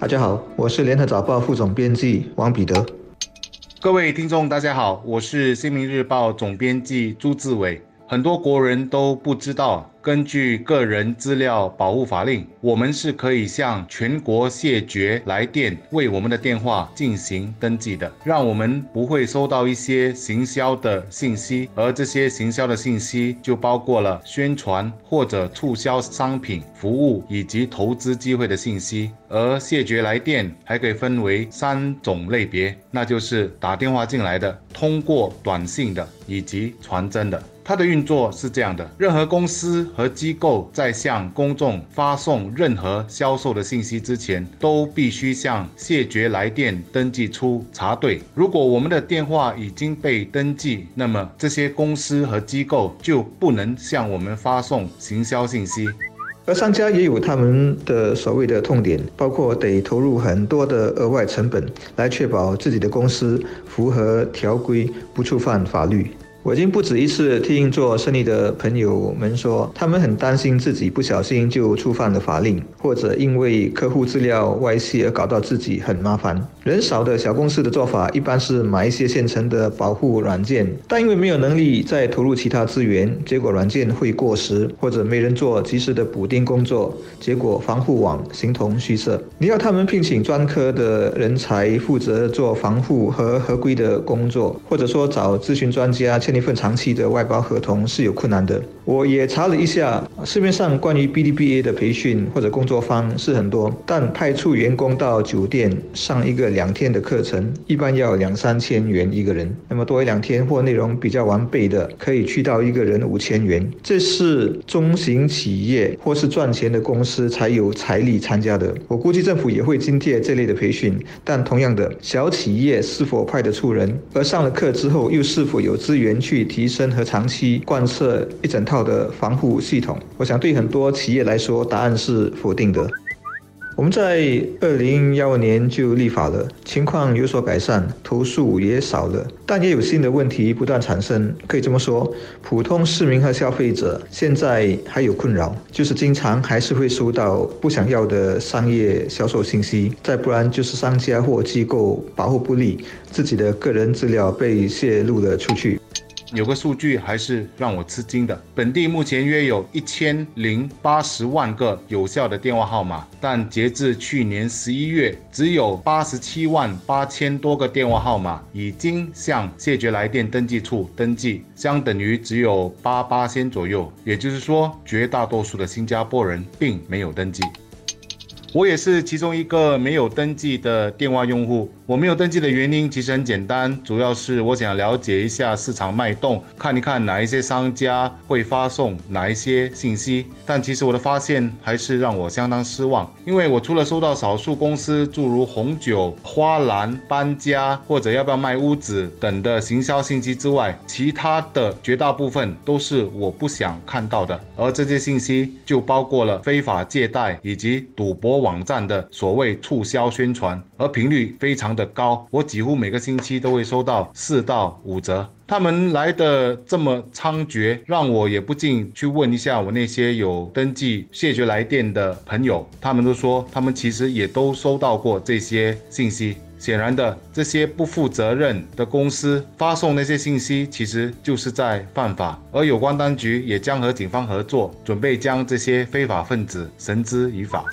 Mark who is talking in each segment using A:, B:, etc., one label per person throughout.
A: 大家好，我是联合早报副总编辑王彼得。
B: 各位听众，大家好，我是新民日报总编辑朱志伟。很多国人都不知道。根据个人资料保护法令，我们是可以向全国谢绝来电为我们的电话进行登记的，让我们不会收到一些行销的信息，而这些行销的信息就包括了宣传或者促销商品、服务以及投资机会的信息。而谢绝来电还可以分为三种类别，那就是打电话进来的、通过短信的以及传真的。它的运作是这样的：任何公司和机构在向公众发送任何销售的信息之前，都必须向谢绝来电登记处查对。如果我们的电话已经被登记，那么这些公司和机构就不能向我们发送行销信息。
A: 而商家也有他们的所谓的痛点，包括得投入很多的额外成本来确保自己的公司符合条规，不触犯法律。我已经不止一次听做生意的朋友们说，他们很担心自己不小心就触犯了法令，或者因为客户资料外泄而搞到自己很麻烦。人少的小公司的做法一般是买一些现成的保护软件，但因为没有能力再投入其他资源，结果软件会过时，或者没人做及时的补丁工作，结果防护网形同虚设。你要他们聘请专科的人才负责做防护和合规的工作，或者说找咨询专家。签一份长期的外包合同是有困难的。我也查了一下，市面上关于 B D B A 的培训或者工作坊是很多，但派出员工到酒店上一个两天的课程，一般要两三千元一个人。那么多一两天或内容比较完备的，可以去到一个人五千元。这是中型企业或是赚钱的公司才有财力参加的。我估计政府也会津贴这类的培训，但同样的，小企业是否派得出人，而上了课之后又是否有资源？去提升和长期贯彻一整套的防护系统，我想对很多企业来说，答案是否定的。我们在二零幺二年就立法了，情况有所改善，投诉也少了，但也有新的问题不断产生。可以这么说，普通市民和消费者现在还有困扰，就是经常还是会收到不想要的商业销售信息，再不然就是商家或机构保护不力，自己的个人资料被泄露了出去。
B: 有个数据还是让我吃惊的，本地目前约有一千零八十万个有效的电话号码，但截至去年十一月，只有八十七万八千多个电话号码已经向谢绝来电登记处登记，相等于只有八八千左右，也就是说，绝大多数的新加坡人并没有登记。我也是其中一个没有登记的电话用户。我没有登记的原因其实很简单，主要是我想了解一下市场脉动，看一看哪一些商家会发送哪一些信息。但其实我的发现还是让我相当失望，因为我除了收到少数公司诸如红酒、花篮、搬家或者要不要卖屋子等的行销信息之外，其他的绝大部分都是我不想看到的。而这些信息就包括了非法借贷以及赌博。网站的所谓促销宣传，而频率非常的高，我几乎每个星期都会收到四到五折。他们来的这么猖獗，让我也不禁去问一下我那些有登记谢绝来电的朋友，他们都说他们其实也都收到过这些信息。显然的，这些不负责任的公司发送那些信息，其实就是在犯法，而有关当局也将和警方合作，准备将这些非法分子绳之以法。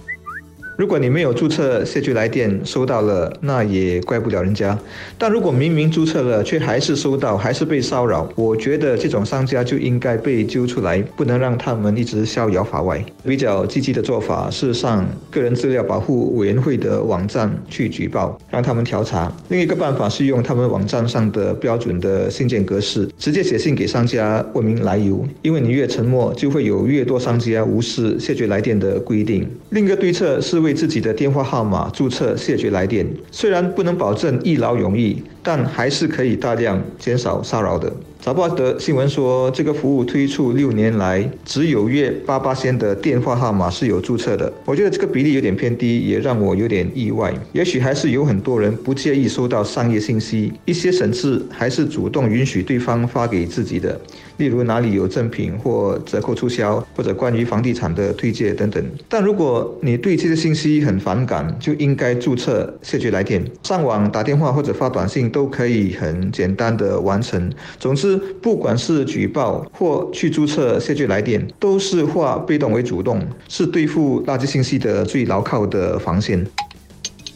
A: 如果你没有注册谢绝来电收到了，那也怪不了人家。但如果明明注册了，却还是收到，还是被骚扰，我觉得这种商家就应该被揪出来，不能让他们一直逍遥法外。比较积极的做法是上个人资料保护委员会的网站去举报，让他们调查。另一个办法是用他们网站上的标准的信件格式，直接写信给商家问明来由。因为你越沉默，就会有越多商家无视谢绝来电的规定。另一个对策是。为自己的电话号码注册谢绝来电，虽然不能保证一劳永逸，但还是可以大量减少骚扰的。早报的新闻说，这个服务推出六年来，只有约八八仙的电话号码是有注册的。我觉得这个比例有点偏低，也让我有点意外。也许还是有很多人不介意收到商业信息，一些省市还是主动允许对方发给自己的，例如哪里有赠品或折扣促销，或者关于房地产的推荐等等。但如果你对这些信息很反感，就应该注册谢绝来电，上网打电话或者发短信都可以很简单的完成。总之。不管是举报或去注册谢绝来电，都是化被动为主动，是对付垃圾信息的最牢靠的防线。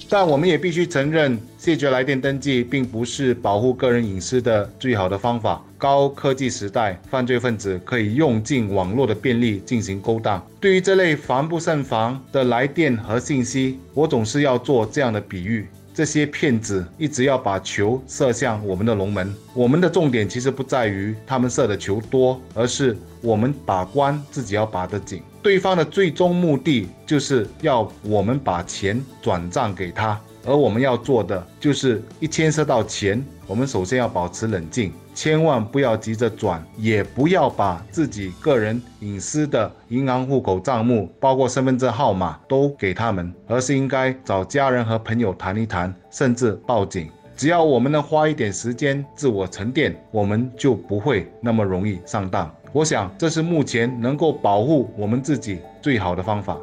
B: 但我们也必须承认，谢绝来电登记并不是保护个人隐私的最好的方法。高科技时代，犯罪分子可以用尽网络的便利进行勾当。对于这类防不胜防的来电和信息，我总是要做这样的比喻。这些骗子一直要把球射向我们的龙门。我们的重点其实不在于他们射的球多，而是我们把关自己要把得紧。对方的最终目的就是要我们把钱转账给他。而我们要做的，就是一牵涉到钱，我们首先要保持冷静，千万不要急着转，也不要把自己个人隐私的银行户口账目，包括身份证号码都给他们，而是应该找家人和朋友谈一谈，甚至报警。只要我们能花一点时间自我沉淀，我们就不会那么容易上当。我想，这是目前能够保护我们自己最好的方法。